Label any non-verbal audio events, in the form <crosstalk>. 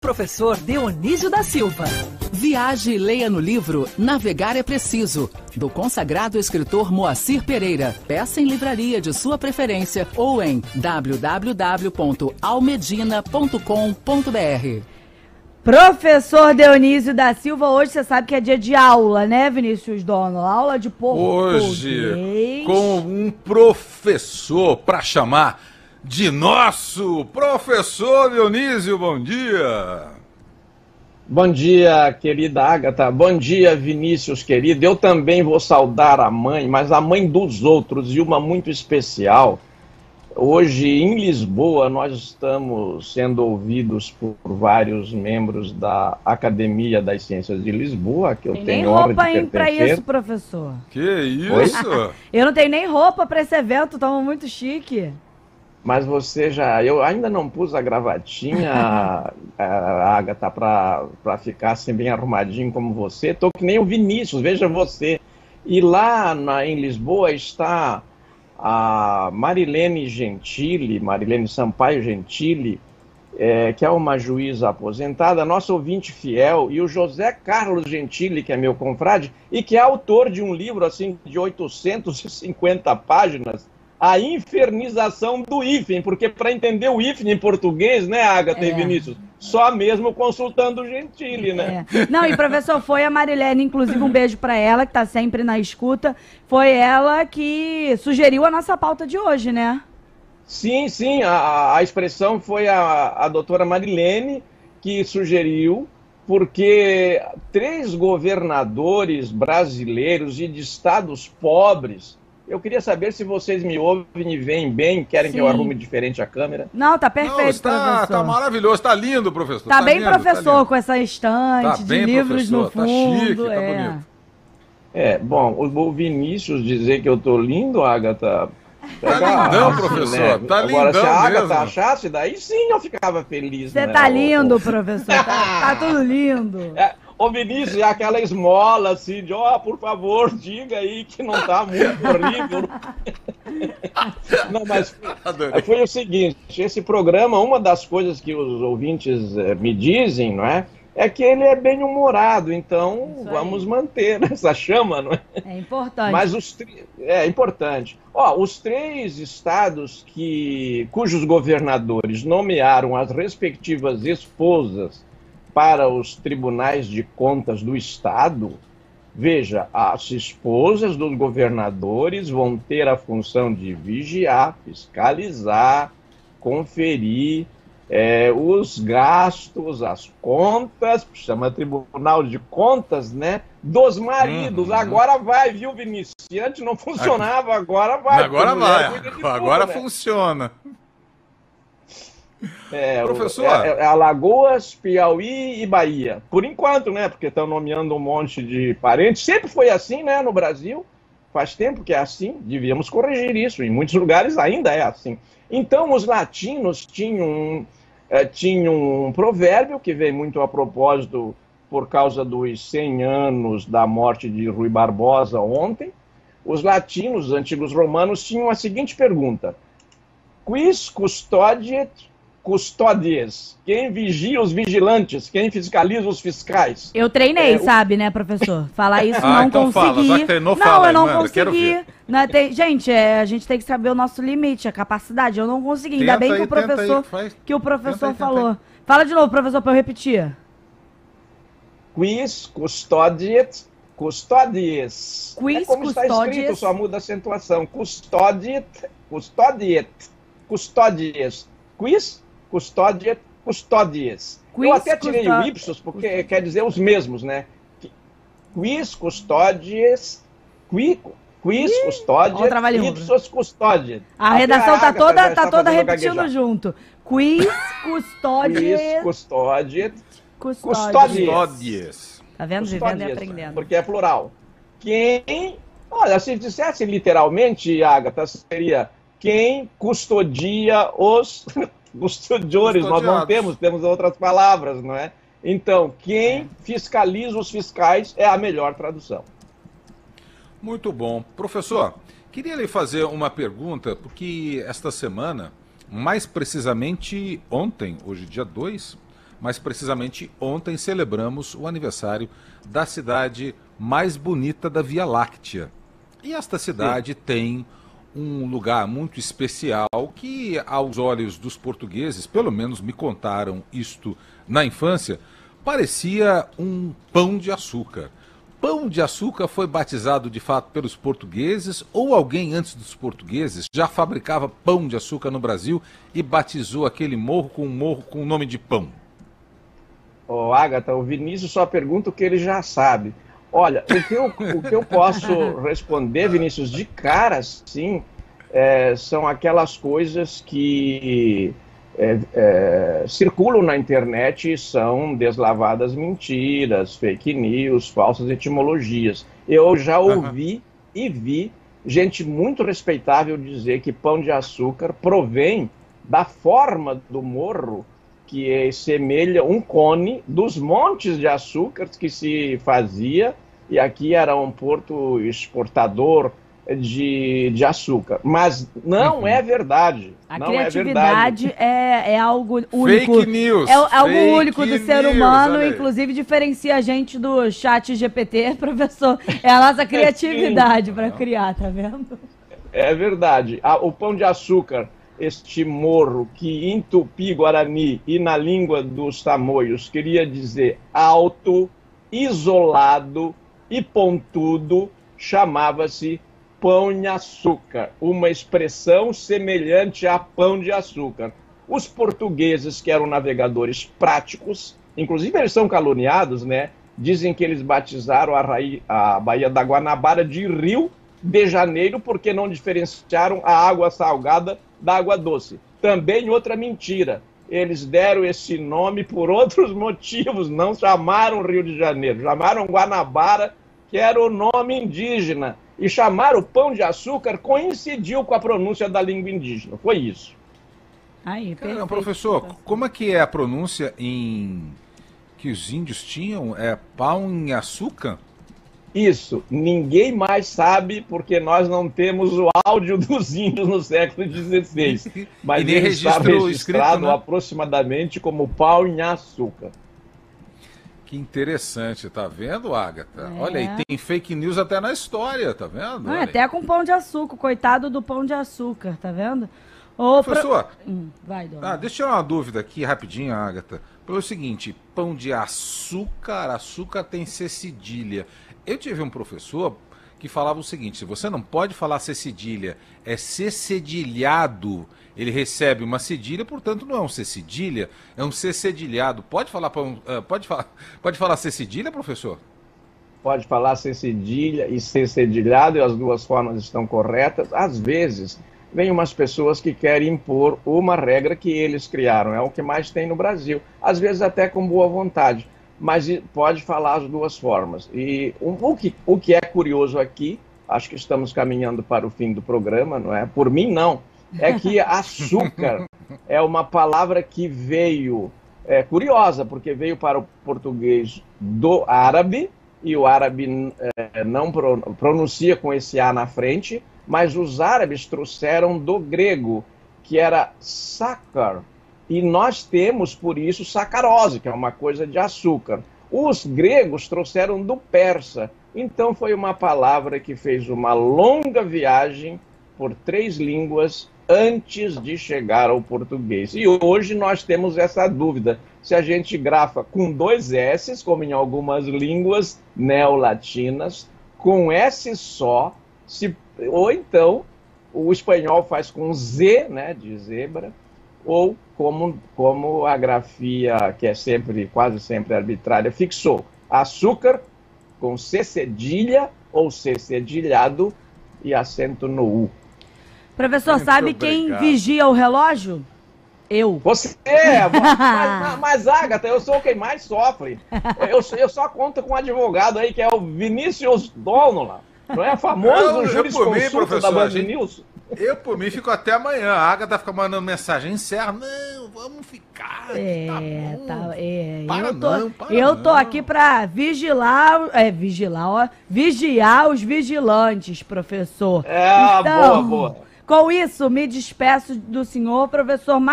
Professor Dionísio da Silva. Viaje e leia no livro Navegar é Preciso, do consagrado escritor Moacir Pereira. Peça em livraria de sua preferência ou em www.almedina.com.br. Professor Dionísio da Silva, hoje você sabe que é dia de aula, né, Vinícius Dono? Aula de português. Hoje, com um professor para chamar de nosso professor Dionísio. Bom dia. Bom dia, querida Agatha. Bom dia, Vinícius, querido. Eu também vou saudar a mãe, mas a mãe dos outros e uma muito especial. Hoje, em Lisboa, nós estamos sendo ouvidos por vários membros da Academia das Ciências de Lisboa, que eu Tem tenho nem honra roupa de pertencer. isso, professor. Que isso? <laughs> Eu não tenho nem roupa pra esse evento, estamos muito chique. Mas você já. Eu ainda não pus a gravatinha, <laughs> a, a Agatha, pra ficar assim bem arrumadinho como você. Tô que nem o Vinícius, veja você. E lá na, em Lisboa está a Marilene Gentili, Marilene Sampaio Gentili, é, que é uma juíza aposentada, nosso ouvinte fiel, e o José Carlos Gentili, que é meu confrade, e que é autor de um livro assim de 850 páginas, A Infernização do IFEM, porque para entender o IFEM em português, né, Agatha e É. Vinícius, só mesmo consultando o Gentili, né? É. Não, e professor, foi a Marilene, inclusive um beijo pra ela, que tá sempre na escuta. Foi ela que sugeriu a nossa pauta de hoje, né? Sim, sim, a, a expressão foi a, a doutora Marilene que sugeriu, porque três governadores brasileiros e de estados pobres. Eu queria saber se vocês me ouvem e veem bem, querem que eu Sim. arrume diferente a câmera. Não, tá perfeito, Não, está, professor. tá maravilhoso, está lindo, professor. Tá bem lindo, professor, lindo. com essa estante Tá de bem, livros no professor, tá fundo. chique, tá é. bonito. É, bom, o, Vinícius dizer que eu tô lindo, Agatha. Tá lindão, professor, tá Agora, se lindão a Agatha mesmo. achasse, daí sim eu ficava feliz. Você né? tá lindo, professor. Tá, tá tudo lindo. <laughs> É, ô Vinícius, é aquela esmola assim, de ó, por favor, diga aí que não tá muito horrível. <laughs> não, mas Adorei. foi o seguinte, esse programa, uma das coisas que os ouvintes eh, me dizem, não é? É que ele é bem humorado, então vamos manter <laughs> essa chama, não é? É importante. Mas os é importante. Ó, os três estados que cujos governadores nomearam as respectivas esposas para os tribunais de contas do estado, veja, as esposas dos governadores vão ter a função de vigiar, fiscalizar, conferir é, os gastos, as contas, chama Tribunal de Contas, né? Dos maridos. Uhum. Agora vai, viu, Vinícius? Antes não funcionava, agora vai. Agora vai, de tudo, agora né? funciona. É, o- Professor. É, é Alagoas, Piauí e Bahia. Por enquanto, né? Porque estão nomeando um monte de parentes. Sempre foi assim, né? No Brasil. Faz tempo que é assim. Devíamos corrigir isso. Em muitos lugares ainda é assim. Então, os latinos tinham, um- eh, tinham um provérbio que veio muito a propósito por causa dos 100 anos da morte de Rui Barbosa ontem. Os latinos, os antigos romanos, tinham a seguinte pergunta: Quis custodiet custódies? Quem vigia os vigilantes? Quem fiscaliza os fiscais? Eu treinei, É, o- sabe, né, professor? Falar <laughs> isso Ah, não então fala, consegui. já que treinou, não, fala eu aí, não quero consegui. ver. Não, tem- gente, é, a gente tem que saber o nosso limite, a capacidade. Eu não consegui. Ainda Tenta bem que aí, o tenta aí, professor, faz- que o professor aí, tenta falou. aí. Fala de novo, professor, para eu repetir. Quis custodiet custódies. Quis é como está escrito, só muda a acentuação. Custodiet, custodiet, custódies. Quis custodiet custódies. Eu Quis até tirei o ipsos, porque quer dizer os mesmos, né? Quis custódies, qui, quis trava-língua. ipsos custódiet. A redação tá já toda, está tá toda repetindo gaguejar. junto. Quiz, Quis custódia, custódiet, custódia. custódia. Custódies. Tá vendo? Vivendo e custódias, aprendendo. Porque é plural. Quem. Olha, se dissesse literalmente, Agatha, seria quem custodia os <laughs> custodiores. Nós não temos, temos outras palavras, não é? Então, quem fiscaliza os fiscais é a melhor tradução. Muito bom. Professor, queria lhe fazer uma pergunta, porque esta semana, mais precisamente ontem, hoje dia 2, mas precisamente ontem celebramos o aniversário da cidade mais bonita da Via Láctea. E esta cidade Sim. tem um lugar muito especial que, aos olhos dos portugueses, pelo menos me contaram isto na infância, parecia um pão de açúcar. Pão de açúcar foi batizado de fato pelos portugueses ou alguém antes dos portugueses já fabricava pão de açúcar no Brasil e batizou aquele morro com um morro com o nome de pão? Ô, oh, Agatha, o Vinícius só pergunta o que ele já sabe. Olha, o que eu, o que eu posso responder, Vinícius, de cara, sim, é, são aquelas coisas que é, é, circulam na internet e são deslavadas mentiras, fake news, falsas etimologias. Eu já ouvi uhum. e vi gente muito respeitável dizer que pão de açúcar provém da forma do morro que semelha um cone dos montes de açúcar que se fazia, e aqui era um porto exportador de, de açúcar. Mas não uhum. é verdade. A não é criatividade é, é, é, algo único. Fake news. É, é algo único do ser humano, inclusive diferencia a gente do chat GPT, <laughs> professor. É a nossa <laughs> criatividade para criar, tá vendo? É verdade. o pão de açúcar este morro que em tupi-guarani e na língua dos tamoios queria dizer alto, isolado e pontudo, chamava-se pão de açúcar, uma expressão semelhante a pão de açúcar. Os portugueses, que eram navegadores práticos, inclusive eles são caluniados, né? Dizem que eles batizaram a, Baía da Guanabara de Rio de Janeiro porque não diferenciaram a água salgada da água doce. Também outra mentira. Eles deram esse nome por outros <laughs> motivos, não chamaram Rio de Janeiro, chamaram Guanabara, que era o nome indígena. E chamar o pão de açúcar coincidiu com a pronúncia da língua indígena. Foi isso. Aí, Caramba, professor, como é que é a pronúncia em que os índios tinham? É pão em açúcar? Isso, ninguém mais sabe porque nós não temos o áudio <laughs> dos índios no século XVI. <laughs> Mas ele está registrado escrito, né? aproximadamente como pau em açúcar. Que interessante, tá vendo, Agatha? É. Olha aí, tem fake news até na história, tá vendo? Não, até com pão de açúcar, coitado do pão de açúcar, tá vendo? Ô, Professor, pro... hum, vai, dona. Ah, deixa eu uma dúvida aqui rapidinho, Agatha. Pelo seguinte, pão de açúcar, açúcar tem C cedilha. Eu tive um professor que falava o seguinte: se você não pode falar ser cedilha, é ser cedilhado. Ele recebe uma cedilha, portanto não é um ser cedilha, é um ser cedilhado. Pode falar, uh, pode falar, pode falar ser cedilha, professor? Pode falar ser cedilha e ser cedilhado, e as duas formas estão corretas. Às vezes, vem umas pessoas que querem impor uma regra que eles criaram, é o que mais tem no Brasil. Às vezes, até com boa vontade mas pode falar as duas formas. E o, que, o que é curioso aqui, acho que estamos caminhando para o fim do programa, não é? Por mim, não. É que <laughs> açúcar é uma palavra que veio, é curiosa, porque veio para o português do árabe, e o árabe é, não pronuncia com esse A na frente, mas os árabes trouxeram do grego, que era sakar, e nós temos, por isso, sacarose, que é uma coisa de açúcar. Os gregos trouxeram do persa. Então foi uma palavra que fez uma longa viagem por três línguas antes de chegar ao português. E hoje nós temos essa dúvida. Se a gente grafa com dois S, como em algumas línguas neolatinas, com S só, se, ou então o espanhol faz com Z, né, de zebra, ou como, como a grafia, que é sempre, quase sempre arbitrária, fixou. Açúcar com C cedilha ou C cedilhado e acento no U. Professor, Muito sabe obrigado. quem vigia o relógio? Eu. Você é, <laughs> mas, mas, Agatha, eu sou quem mais sofre. Eu, eu só conto com um advogado aí que é o Vinícius Donola. Não é famoso jurisconsulto da Band News? Eu, por mim, fico até amanhã. A Agatha fica mandando mensagem, encerra. Não, vamos ficar. É, tá, tá é. Para eu tô, não, para Eu tô aqui pra vigilar, é, vigilar, ó, vigiar os vigilantes, professor. É, então, boa, boa. Com isso, me despeço do senhor, professor